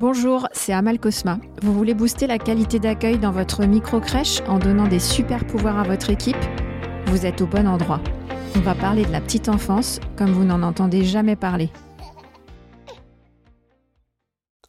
Bonjour, c'est Amal Cosma. Vous voulez booster la qualité d'accueil dans votre micro-crèche en donnant des super pouvoirs à votre équipe? Vous êtes au bon endroit. On va parler de la petite enfance comme vous n'en entendez jamais parler.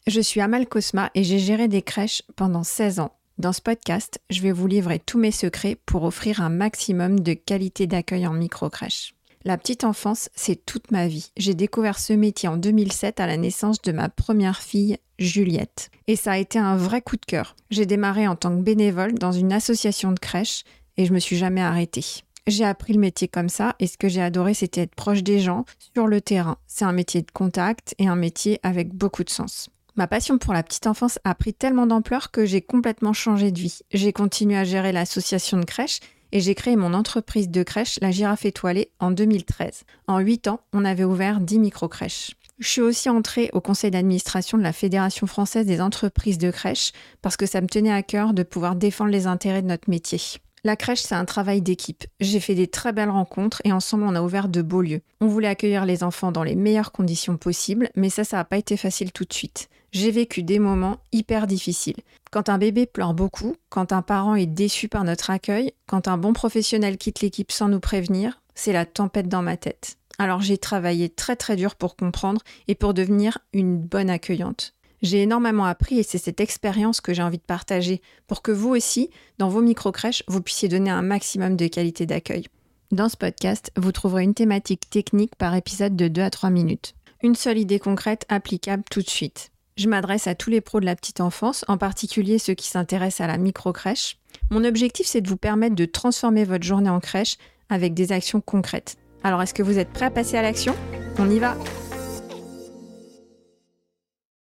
Je suis Amal Cosma et j'ai géré des crèches pendant 16 ans. Dans ce podcast, je vais vous livrer tous mes secrets pour offrir un maximum de qualité d'accueil en micro-crèche. La petite enfance, c'est toute ma vie. J'ai découvert ce métier en 2007 à la naissance de ma première fille, Juliette. Et ça a été un vrai coup de cœur. J'ai démarré en tant que bénévole dans une association de crèche et je me suis jamais arrêtée. J'ai appris le métier comme ça et ce que j'ai adoré, c'était être proche des gens sur le terrain. C'est un métier de contact et un métier avec beaucoup de sens. Ma passion pour la petite enfance a pris tellement d'ampleur que j'ai complètement changé de vie. J'ai continué à gérer l'association de crèche et j'ai créé mon entreprise de crèche, la Girafe étoilée, en 2013. En 8 ans, on avait ouvert 10 micro-crèches. Je suis aussi entrée au conseil d'administration de la Fédération française des entreprises de crèche parce que ça me tenait à cœur de pouvoir défendre les intérêts de notre métier. La crèche, c'est un travail d'équipe. J'ai fait des très belles rencontres et ensemble, on a ouvert de beaux lieux. On voulait accueillir les enfants dans les meilleures conditions possibles, mais ça, ça n'a pas été facile tout de suite j'ai vécu des moments hyper difficiles. Quand un bébé pleure beaucoup, quand un parent est déçu par notre accueil, quand un bon professionnel quitte l'équipe sans nous prévenir, c'est la tempête dans ma tête. Alors j'ai travaillé très très dur pour comprendre et pour devenir une bonne accueillante. J'ai énormément appris et c'est cette expérience que j'ai envie de partager pour que vous aussi, dans vos micro-crèches, vous puissiez donner un maximum de qualité d'accueil. Dans ce podcast, vous trouverez une thématique technique par épisode de 2 à 3 minutes. Une seule idée concrète applicable tout de suite. Je m'adresse à tous les pros de la petite enfance, en particulier ceux qui s'intéressent à la micro-crèche. Mon objectif, c'est de vous permettre de transformer votre journée en crèche avec des actions concrètes. Alors, est-ce que vous êtes prêt à passer à l'action? On y va